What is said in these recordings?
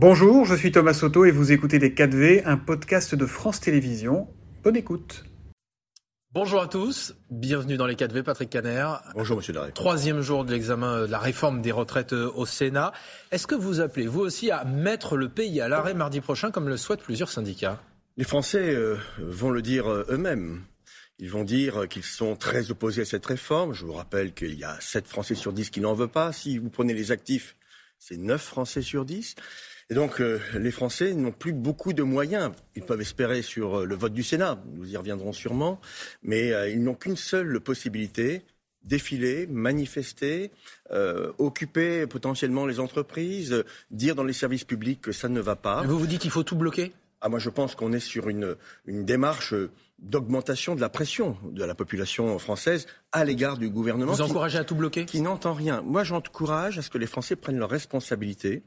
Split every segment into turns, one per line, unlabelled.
Bonjour, je suis Thomas Soto et vous écoutez Les 4V, un podcast de France Télévisions. Bonne écoute.
Bonjour à tous, bienvenue dans les 4V, Patrick Caner.
Bonjour Monsieur Daré.
Troisième jour de l'examen de la réforme des retraites euh, au Sénat. Est-ce que vous appelez, vous aussi, à mettre le pays à l'arrêt mardi prochain, comme le souhaitent plusieurs syndicats?
Les Français euh, vont le dire euh, eux-mêmes. Ils vont dire qu'ils sont très opposés à cette réforme. Je vous rappelle qu'il y a 7 Français sur 10 qui n'en veulent pas. Si vous prenez les actifs, c'est 9 Français sur 10. Et donc, euh, les Français n'ont plus beaucoup de moyens. Ils peuvent espérer sur euh, le vote du Sénat, nous y reviendrons sûrement, mais euh, ils n'ont qu'une seule possibilité défiler, manifester, occuper potentiellement les entreprises, dire dans les services publics que ça ne va pas.
vous vous dites qu'il faut tout bloquer?
Ah, moi, je pense qu'on est sur une, une démarche d'augmentation de la pression de la population française à l'égard du gouvernement.
Vous encouragez à tout bloquer?
Qui n'entend rien. Moi, j'encourage à ce que les Français prennent leurs responsabilités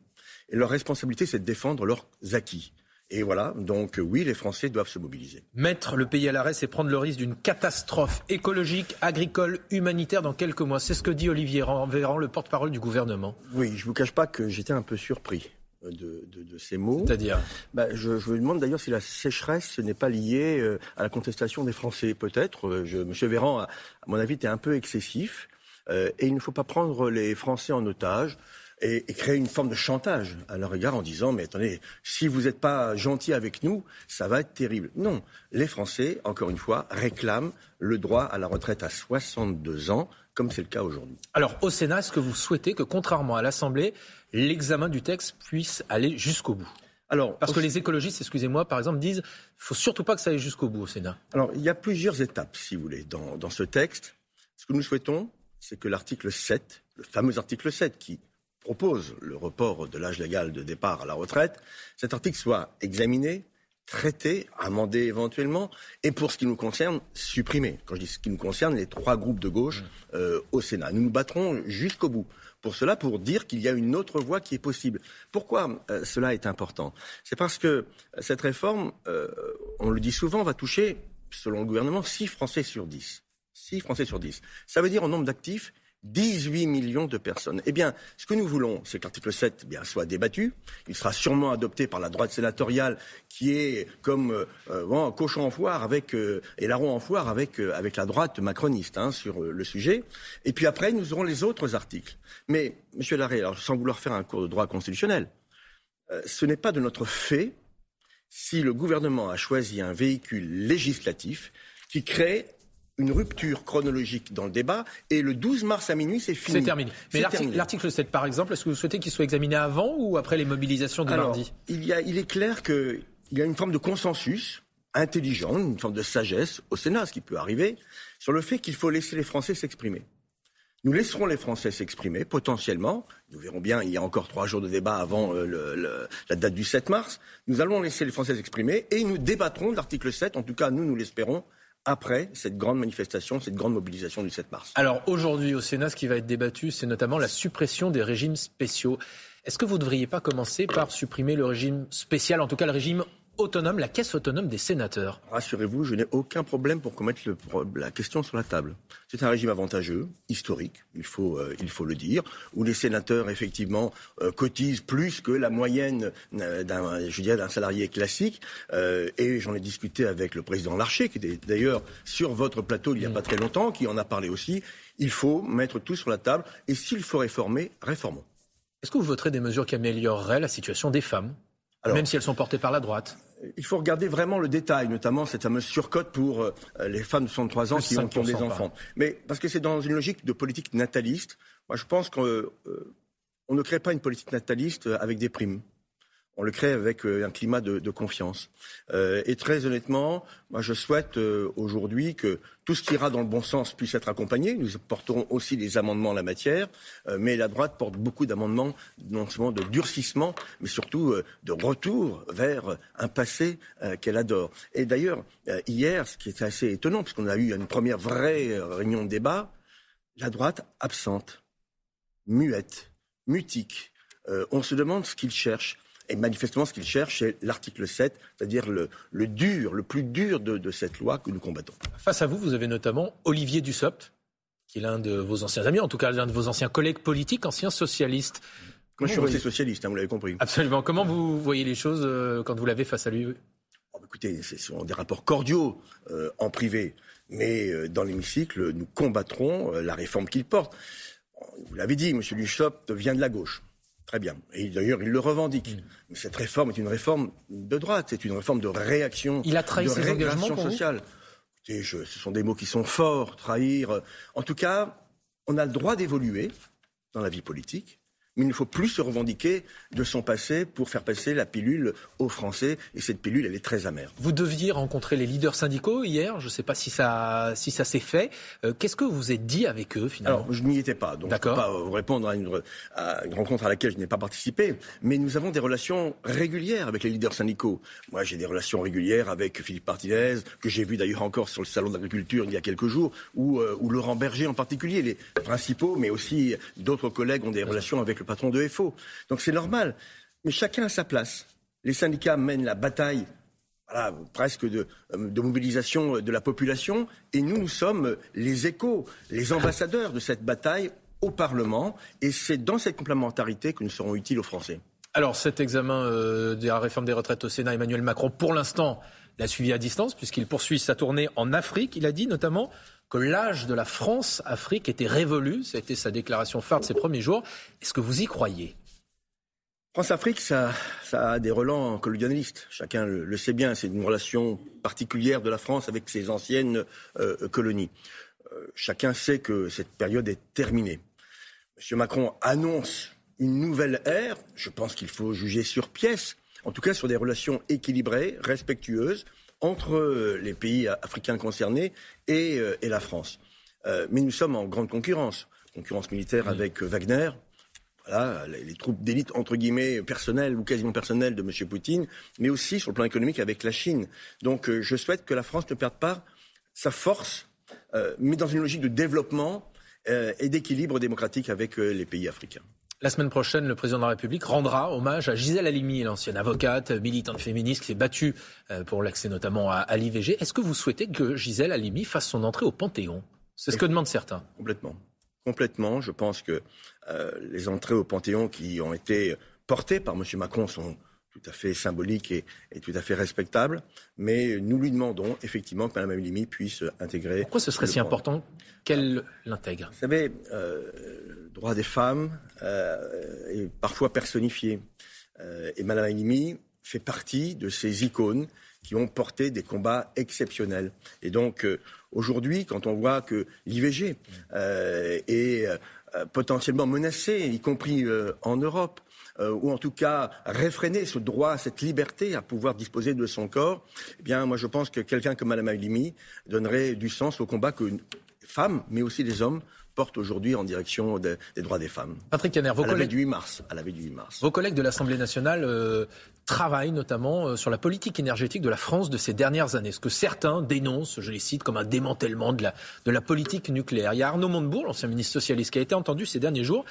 et leur responsabilité, c'est de défendre leurs acquis. Et voilà, donc oui, les Français doivent se mobiliser.
Mettre le pays à l'arrêt, c'est prendre le risque d'une catastrophe écologique, agricole, humanitaire dans quelques mois. C'est ce que dit Olivier Véran, le porte-parole du gouvernement.
Oui, je ne vous cache pas que j'étais un peu surpris. De, ces mots.
C'est-à-dire
bah, je, je, me demande d'ailleurs si la sécheresse n'est pas liée euh, à la contestation des Français. Peut-être. Euh, M. Véran, à, mon avis, était un peu excessif. Euh, et il ne faut pas prendre les Français en otage et, créer une forme de chantage à leur égard en disant mais attendez, si vous n'êtes pas gentil avec nous, ça va être terrible. Non, les Français, encore une fois, réclament le droit à la retraite à 62 ans, comme c'est le cas aujourd'hui.
Alors au Sénat, est-ce que vous souhaitez que, contrairement à l'Assemblée, l'examen du texte puisse aller jusqu'au bout? Alors, Parce que les écologistes, excusez-moi, par exemple, disent faut surtout pas que ça aille jusqu'au bout au Sénat.
Alors, il y a plusieurs étapes, si vous voulez, dans, dans ce texte. Ce que nous souhaitons, c'est que l'article 7, le fameux article 7 qui propose le report de l'âge légal de départ à la retraite, cet article soit examiné, traité, amendé éventuellement, et pour ce qui nous concerne, supprimé. Quand je dis ce qui nous concerne, les trois groupes de gauche euh, au Sénat. Nous nous battrons jusqu'au bout. Pour cela, pour dire qu'il y a une autre voie qui est possible. Pourquoi euh, cela est important? C'est parce que cette réforme, euh, on le dit souvent, va toucher, selon le gouvernement, 6 Français sur 10. 6 Français sur 10. Ça veut dire en nombre d'actifs 18 millions de personnes. Eh bien, ce que nous voulons, c'est que l'article 7 eh bien, soit débattu. Il sera sûrement adopté par la droite sénatoriale qui est comme euh, euh cochon en foire avec, euh, et larron en foire avec, euh, avec la droite macroniste hein, sur le sujet. Et puis après, nous aurons les autres articles. Mais, Monsieur Larrey, alors, sans vouloir faire un cours de droit constitutionnel, ce n'est pas de notre fait si le gouvernement a choisi un véhicule législatif qui crée une rupture chronologique dans le débat et le 12 mars à minuit, c'est fini.
C'est terminé. Mais l'article 7, par exemple, est-ce que vous souhaitez qu'il soit examiné avant ou après les mobilisations de lundi
il, y a, il est clair qu'il y a une forme de consensus intelligent, une forme de sagesse au Sénat, ce qui peut arriver, sur le fait qu'il faut laisser les Français s'exprimer. Nous laisserons les Français s'exprimer, potentiellement. Nous verrons bien, il y a encore trois jours de débat avant euh, la date du 7 mars. Nous allons laisser les Français s'exprimer et nous débattrons de l'article 7, en tout cas nous, nous l'espérons, après cette grande manifestation, cette grande mobilisation du 7 mars.
Alors aujourd'hui au Sénat, ce qui va être débattu, c'est notamment la suppression des régimes spéciaux. Est-ce que vous ne devriez pas commencer par supprimer le régime spécial, en tout cas le régime autonome, la caisse autonome des sénateurs
Rassurez-vous, je n'ai aucun problème pour commettre la question sur la table. C'est un régime avantageux, historique, il faut, euh, il faut le dire, où les sénateurs, effectivement, euh, cotisent plus que la moyenne euh, d'un, je d'un salarié classique. et j'en ai discuté avec le président Larcher, qui était d'ailleurs sur votre plateau il n'y a pas très longtemps, qui en a parlé aussi. Il faut mettre tout sur la table, et s'il faut réformer, réformons.
Est-ce que vous voterez des mesures qui amélioreraient la situation des femmes? Même si elles sont portées par la droite
il faut regarder vraiment le détail, notamment cette fameuse surcote pour euh, les femmes de 63 ans qui ont, des enfants. Mais parce que c'est dans une logique de politique nataliste. Moi, je pense qu'on euh, ne crée pas une politique nataliste avec des primes on le crée avec euh, un climat de, confiance. Euh, et très honnêtement, je souhaite euh, aujourd'hui que tout ce qui ira dans le bon sens puisse être accompagné. Nous porterons aussi des amendements en la matière, mais la droite porte beaucoup d'amendements, non seulement de durcissement, mais surtout de retour vers un passé qu'elle adore. Et d'ailleurs, hier, ce qui était assez étonnant, puisqu'on a eu une première vraie réunion de débat, la droite absente, muette, mutique. on se demande ce qu'ils cherchent. Et manifestement, ce qu'il cherche, c'est l'article 7, c'est-à-dire le, dur, le plus dur de, cette loi que nous combattons.
Face à vous, vous avez notamment Olivier Dussopt, qui est l'un de vos anciens amis, en tout cas l'un de vos anciens collègues politiques, anciens socialistes.
Moi, je suis resté socialiste, hein, vous l'avez compris.
Absolument. Comment vous voyez les choses euh, quand vous l'avez face à lui
oh, Écoutez, ce sont des rapports cordiaux euh, en privé, mais euh, dans l'hémicycle, nous combattrons la réforme qu'il porte. Vous l'avez dit, M. Duchop vient de la gauche. Très bien. Et d'ailleurs, il le revendique. Mm. Mais cette réforme est une réforme de droite, c'est une réforme de réaction,
il a trahi
de
ses engagements
sociale. ce sont des mots qui sont forts, trahir. En tout cas, on a le droit d'évoluer dans la vie politique mais il ne faut plus se revendiquer de son passé pour faire passer la pilule aux Français. Et cette pilule, elle est très amère.
Vous deviez rencontrer les leaders syndicaux hier. Je ne sais pas si ça, si ça s'est fait. Euh, qu'est-ce que vous êtes dit avec eux finalement
Alors, je n'y étais pas. Donc, je ne peux pas vous répondre à une, rencontre à laquelle je n'ai pas participé. Mais nous avons des relations régulières avec les leaders syndicaux. Moi, j'ai des relations régulières avec Philippe Martinez, que j'ai vu d'ailleurs encore sur le Salon de l'agriculture il y a quelques jours, ou, euh, ou Laurent Berger en particulier. Les principaux, mais aussi d'autres collègues ont des relations avec le patron de FO. Donc c'est normal. Mais chacun a sa place. Les syndicats mènent la bataille presque de, de, mobilisation de la population, et nous, nous sommes les échos, les ambassadeurs de cette bataille au Parlement, et c'est dans cette complémentarité que nous serons utiles aux Français.
Alors cet examen euh, de la réforme des retraites au Sénat, Emmanuel Macron, pour l'instant, l'a suivi à distance, puisqu'il poursuit sa tournée en Afrique. Il a dit notamment que l'âge de la France-Afrique était révolu. Été sa déclaration phare de ces premiers jours. Est-ce que vous y croyez?
France-Afrique, ça, a des relents colonialistes. Chacun le, sait bien. C'est une relation particulière de la France avec ses anciennes euh, colonies. Euh, chacun sait que cette période est terminée. M. Macron annonce une nouvelle ère. Je pense qu'il faut juger sur pièce. En tout cas, sur des relations équilibrées, respectueuses, entre euh, les pays africains concernés et, euh, la France. Euh, mais nous sommes en grande concurrence, concurrence militaire avec Wagner, voilà, les, troupes d'élite entre guillemets personnelles ou quasiment personnelles de M. Poutine, mais aussi sur le plan économique avec la Chine. Donc je souhaite que la France ne perde pas sa force, mais dans une logique de développement et d'équilibre démocratique avec les pays africains.
La semaine prochaine, le président de la République rendra hommage à Gisèle Halimi, l'ancienne avocate, militante féministe qui s'est battue euh, pour l'accès notamment à, l'IVG. Est-ce que vous souhaitez que Gisèle Halimi fasse son entrée au Panthéon? C'est ce que demandent certains.
Complètement. Complètement. Je pense que euh, les entrées au Panthéon qui ont été portées par M. Macron sont tout à fait symboliques et, tout à fait respectables. Mais nous lui demandons effectivement que Mme Halimi puisse intégrer.
Pourquoi ce serait si important qu'elle l'intègre?
Vous savez, euh, droit des femmes euh, est parfois personnifié. Euh, et Madame Halimi fait partie de ces icônes qui ont porté des combats exceptionnels. Et donc, euh, aujourd'hui, quand on voit que l'IVG est potentiellement menacé, y compris en Europe, ou en tout cas réfréner ce droit, cette liberté à pouvoir disposer de son corps, eh bien, moi, je pense que quelqu'un comme Madame Halimi donnerait du sens au combat que femmes, mais aussi les hommes, porte aujourd'hui en direction des droits des femmes.
Patrick Caner, vos collègues...
du 8 mars, à la du 8 mars.
Vos collègues de l'Assemblée nationale euh, travaillent notamment euh, sur la politique énergétique de la France de ces dernières années. Ce que certains dénoncent, je les cite, comme un démantèlement de la, de la politique nucléaire. Il y a Arnaud Montebourg, l'ancien ministre socialiste, qui a été entendu ces derniers jours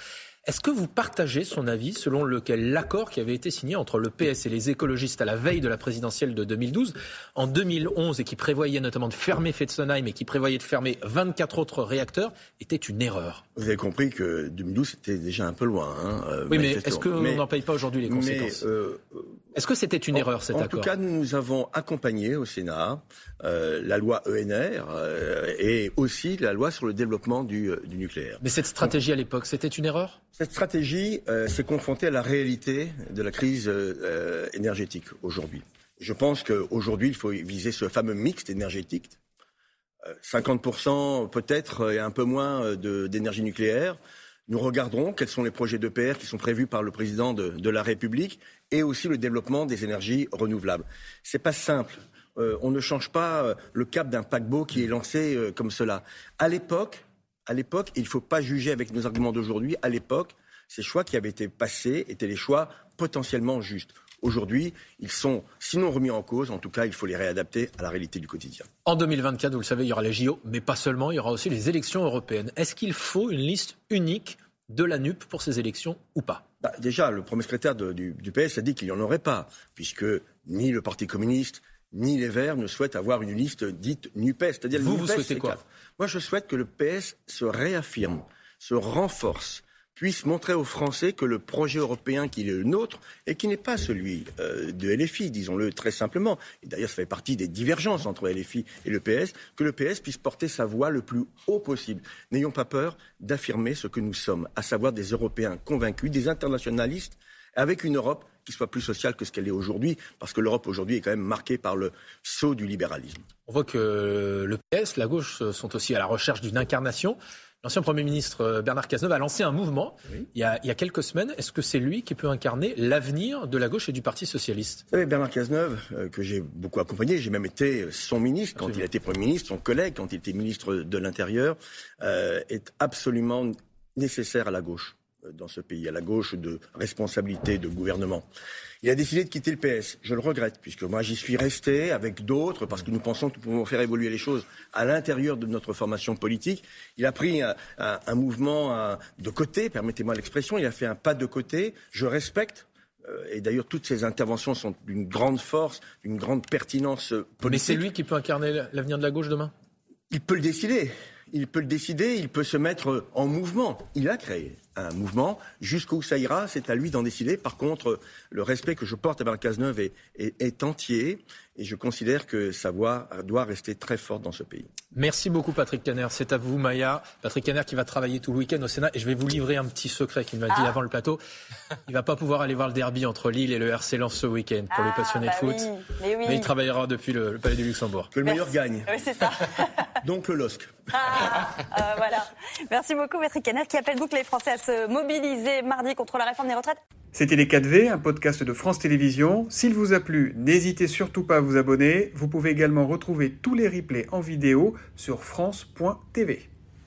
est-ce que vous partagez son avis selon lequel l'accord qui avait été signé entre le PS et les écologistes à la veille de la présidentielle de 2012, en 2011, et qui prévoyait notamment de fermer Fessenheim et qui prévoyait de fermer 24 autres réacteurs, était une erreur?
Vous avez compris que 2012, c'était déjà un peu loin. Hein,
euh, oui, mais est-ce qu'on n'en paye pas aujourd'hui les conséquences? euh, Est-ce que c'était une erreur cet accord?
En tout cas, nous, nous avons accompagné au Sénat euh, la loi ENR et aussi la loi sur le développement du, du nucléaire.
Mais cette stratégie à l'époque, c'était une erreur?
Cette stratégie euh, s'est confrontée à la réalité de la crise euh, énergétique aujourd'hui. Je pense qu'aujourd'hui, il faut viser ce fameux mixte énergétique. 50% euh, peut-être et un peu moins d'énergie nucléaire. Nous regarderons quels sont les projets d'EPR qui sont prévus par le président de, de, la République et aussi le développement des énergies renouvelables. C'est pas simple. on ne change pas le cap d'un paquebot qui est lancé comme cela. À l'époque, à l'époque, il ne faut pas juger avec nos arguments d'aujourd'hui, à l'époque, ces choix qui avaient été passés étaient les choix potentiellement justes. Aujourd'hui, ils sont sinon remis en cause, en tout cas, il faut les réadapter à la réalité du quotidien.
En 2024, vous le savez, il y aura les JO, mais pas seulement, il y aura aussi les élections européennes. Est-ce qu'il faut une liste unique de la NUP pour ces élections ou pas?
Bah, Déjà, le premier secrétaire du, PS a dit qu'il n'y en aurait pas, puisque ni le Parti communiste, ni les Verts ne souhaitent avoir une liste dite NUPES.
C'est-à-dire vous, vous souhaitez quoi
Moi, je souhaite que le PS se réaffirme, se renforce, puisse montrer aux Français que le projet européen qui est le nôtre et qui n'est pas celui euh, de LFI, disons-le très simplement, et d'ailleurs ça fait partie des divergences entre LFI et le PS, que le PS puisse porter sa voix le plus haut possible. N'ayons pas peur d'affirmer ce que nous sommes, à savoir des Européens convaincus, des internationalistes, avec une Europe qui soit plus sociale que ce qu'elle est aujourd'hui, parce que l'Europe aujourd'hui est quand même marquée par le saut du libéralisme.
On voit que le PS, la gauche sont aussi à la recherche d'une incarnation. L'ancien Premier ministre euh, Bernard Cazeneuve a lancé un mouvement il, y a, il, y a, quelques semaines. Est-ce que c'est lui qui peut incarner l'avenir de la gauche et du Parti socialiste?
Vous savez, Bernard Cazeneuve, euh, que j'ai beaucoup accompagné, j'ai même été son ministre quand il a été Premier ministre, son collègue quand il était ministre de l'Intérieur, euh, est absolument nécessaire à la gauche dans ce pays, à la gauche de responsabilité de gouvernement. Il a décidé de quitter le PS. Je le regrette, puisque moi j'y suis resté avec d'autres, parce que nous pensons que nous pouvons faire évoluer les choses à l'intérieur de notre formation politique. Il a pris un, un, un mouvement un, de côté, permettez-moi l'expression, il a fait un pas de côté. Je respecte euh, et d'ailleurs, toutes ces interventions sont d'une grande force, d'une grande pertinence politique.
Mais c'est lui qui peut incarner l'avenir de la gauche demain?
Il peut le décider. Il peut le décider, il peut se mettre en mouvement. Il a créé un mouvement. Jusqu'où ça ira, c'est à lui d'en décider. Par contre, le respect que je porte à Bernard Cazeneuve est, est, est, entier et je considère que sa voix doit rester très forte dans ce pays.
Merci beaucoup Patrick Caner. C'est à vous Maya. Patrick Caner qui va travailler tout le week-end au Sénat et je vais vous livrer un petit secret qu'il m'a dit ah. avant le plateau. Il va pas pouvoir aller voir le derby entre Lille et le RC Lens ce week-end pour ah, les passionnés
bah
de foot.
Oui, mais, oui.
mais, il travaillera depuis le, le Palais du Luxembourg.
Que le meilleur gagne.
Oui, c'est ça.
Donc le LOSC.
Ah, euh, voilà. Merci beaucoup Patrick Caner qui appelle donc les Français à se mobiliser mardi contre la réforme des retraites.
C'était Les 4V, un podcast de France Télévisions. S'il vous a plu, n'hésitez surtout pas à vous abonner. Vous pouvez également retrouver tous les replays en vidéo sur France.tv.